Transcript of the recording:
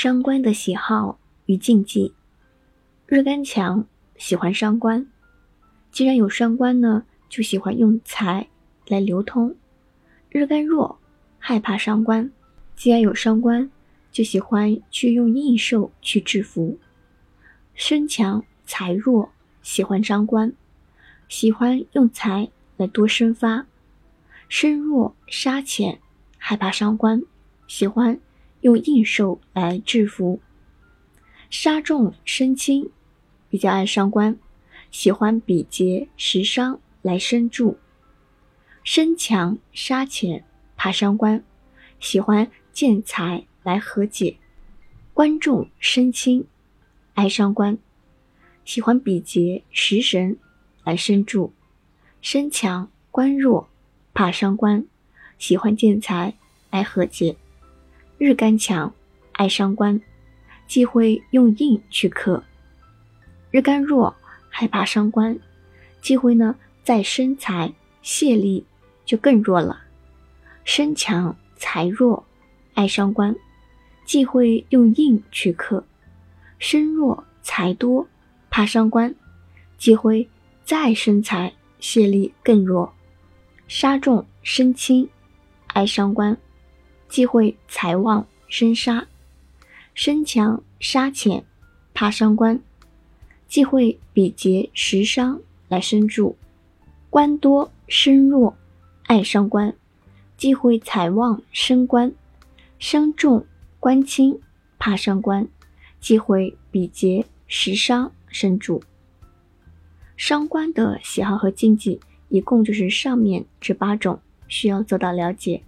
伤官的喜好与禁忌。日干强，喜欢伤官。既然有伤官呢，就喜欢用财来流通。日干弱，害怕伤官。既然有伤官，就喜欢去用印绶去制服。身强财弱，喜欢伤官，喜欢用财来多生发。身弱杀浅，害怕伤官，喜欢用印绶来制服。杀重身轻，比较爱伤官，喜欢比劫食伤来生助。身强杀浅，怕伤官，喜欢见财来和解。官重身轻，爱伤官，喜欢比劫食神来生助。身强官弱。怕伤官，喜欢见财来和解。日干强，爱伤官，忌讳用印去克。日干弱，害怕伤官，忌讳呢在身财泄力就更弱了。身强财弱，爱伤官，忌讳用印去克。身弱财多，怕伤官，忌讳再生财泄力更弱。杀重身轻，爱伤官，忌讳财旺生杀；身强杀浅，怕伤官，忌讳比劫食伤来生助。官多身弱，爱伤官，忌讳财旺生官；身重官轻，怕伤官，忌讳比劫食伤生助。伤官的喜好和禁忌。一共就是上面这八种，需要做到了解。